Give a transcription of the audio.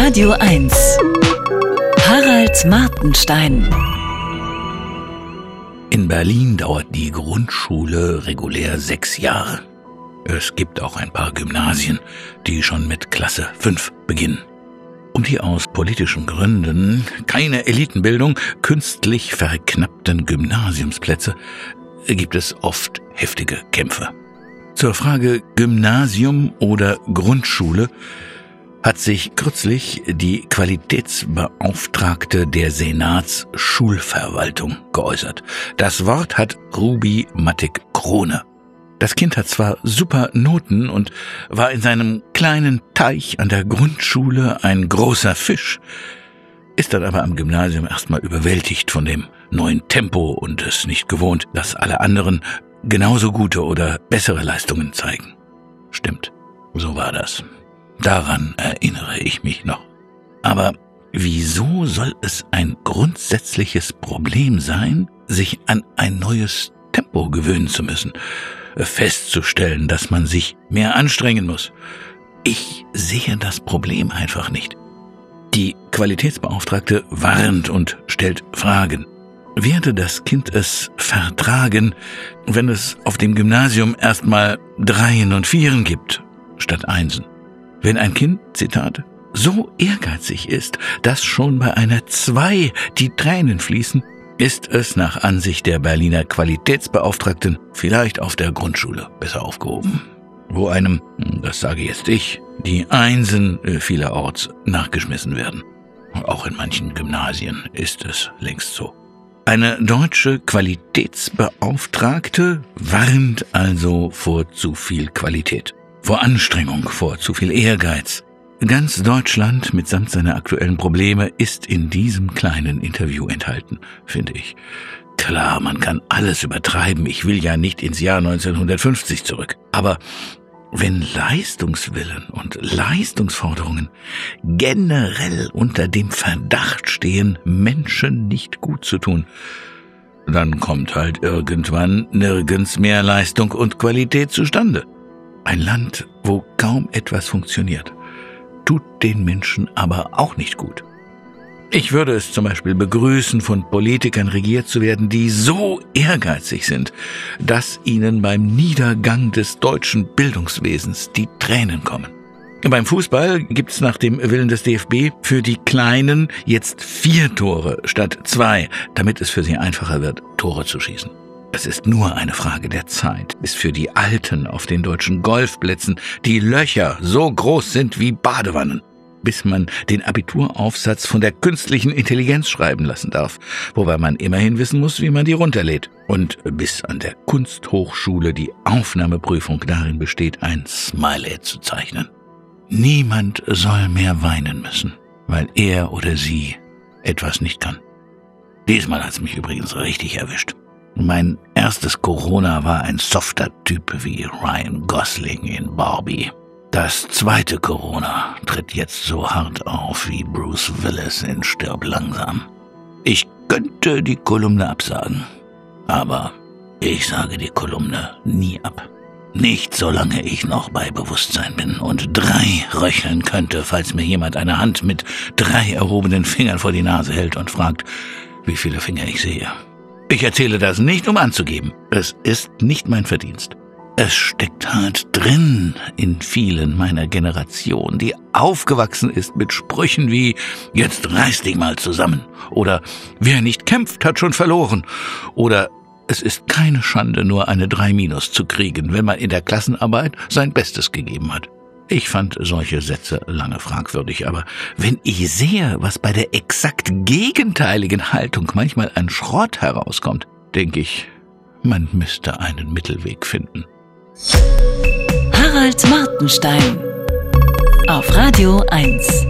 Radio 1. Harald Martenstein. In Berlin dauert die Grundschule regulär sechs Jahre. Es gibt auch ein paar Gymnasien, die schon mit Klasse 5 beginnen. Um die aus politischen Gründen keine Elitenbildung künstlich verknappten Gymnasiumsplätze gibt es oft heftige Kämpfe. Zur Frage Gymnasium oder Grundschule hat sich kürzlich die Qualitätsbeauftragte der Senatsschulverwaltung geäußert. Das Wort hat Ruby Mattek-Krone. Das Kind hat zwar super Noten und war in seinem kleinen Teich an der Grundschule ein großer Fisch, ist dann aber am Gymnasium erstmal überwältigt von dem neuen Tempo und es nicht gewohnt, dass alle anderen genauso gute oder bessere Leistungen zeigen. Stimmt, so war das. Daran erinnere ich mich noch. Aber wieso soll es ein grundsätzliches Problem sein, sich an ein neues Tempo gewöhnen zu müssen, festzustellen, dass man sich mehr anstrengen muss? Ich sehe das Problem einfach nicht. Die Qualitätsbeauftragte warnt und stellt Fragen. Werde das Kind es vertragen, wenn es auf dem Gymnasium erstmal Dreien und Vieren gibt, statt Einsen? Wenn ein Kind, Zitat, so ehrgeizig ist, dass schon bei einer Zwei die Tränen fließen, ist es nach Ansicht der Berliner Qualitätsbeauftragten vielleicht auf der Grundschule besser aufgehoben. Wo einem, das sage jetzt ich, die Einsen äh, vielerorts nachgeschmissen werden. Auch in manchen Gymnasien ist es längst so. Eine deutsche Qualitätsbeauftragte warnt also vor zu viel Qualität vor Anstrengung, vor zu viel Ehrgeiz. Ganz Deutschland mitsamt seiner aktuellen Probleme ist in diesem kleinen Interview enthalten, finde ich. Klar, man kann alles übertreiben, ich will ja nicht ins Jahr 1950 zurück. Aber wenn Leistungswillen und Leistungsforderungen generell unter dem Verdacht stehen, Menschen nicht gut zu tun, dann kommt halt irgendwann nirgends mehr Leistung und Qualität zustande. Ein Land, wo kaum etwas funktioniert, tut den Menschen aber auch nicht gut. Ich würde es zum Beispiel begrüßen, von Politikern regiert zu werden, die so ehrgeizig sind, dass ihnen beim Niedergang des deutschen Bildungswesens die Tränen kommen. Beim Fußball gibt's nach dem Willen des DFB für die Kleinen jetzt vier Tore statt zwei, damit es für sie einfacher wird, Tore zu schießen. Es ist nur eine Frage der Zeit, bis für die Alten auf den deutschen Golfplätzen die Löcher so groß sind wie Badewannen, bis man den Abituraufsatz von der künstlichen Intelligenz schreiben lassen darf, wobei man immerhin wissen muss, wie man die runterlädt, und bis an der Kunsthochschule die Aufnahmeprüfung darin besteht, ein Smiley zu zeichnen. Niemand soll mehr weinen müssen, weil er oder sie etwas nicht kann. Diesmal hat's mich übrigens richtig erwischt. Mein erstes Corona war ein softer Typ wie Ryan Gosling in Barbie. Das zweite Corona tritt jetzt so hart auf wie Bruce Willis in Stirb langsam. Ich könnte die Kolumne absagen, aber ich sage die Kolumne nie ab. Nicht solange ich noch bei Bewusstsein bin und drei röcheln könnte, falls mir jemand eine Hand mit drei erhobenen Fingern vor die Nase hält und fragt, wie viele Finger ich sehe. Ich erzähle das nicht, um anzugeben. Es ist nicht mein Verdienst. Es steckt halt drin in vielen meiner Generation, die aufgewachsen ist mit Sprüchen wie Jetzt reiß dich mal zusammen oder Wer nicht kämpft, hat schon verloren oder Es ist keine Schande, nur eine 3 Minus zu kriegen, wenn man in der Klassenarbeit sein Bestes gegeben hat. Ich fand solche Sätze lange fragwürdig, aber wenn ich sehe, was bei der exakt gegenteiligen Haltung manchmal an Schrott herauskommt, denke ich, man müsste einen Mittelweg finden. Harald Martenstein auf Radio 1.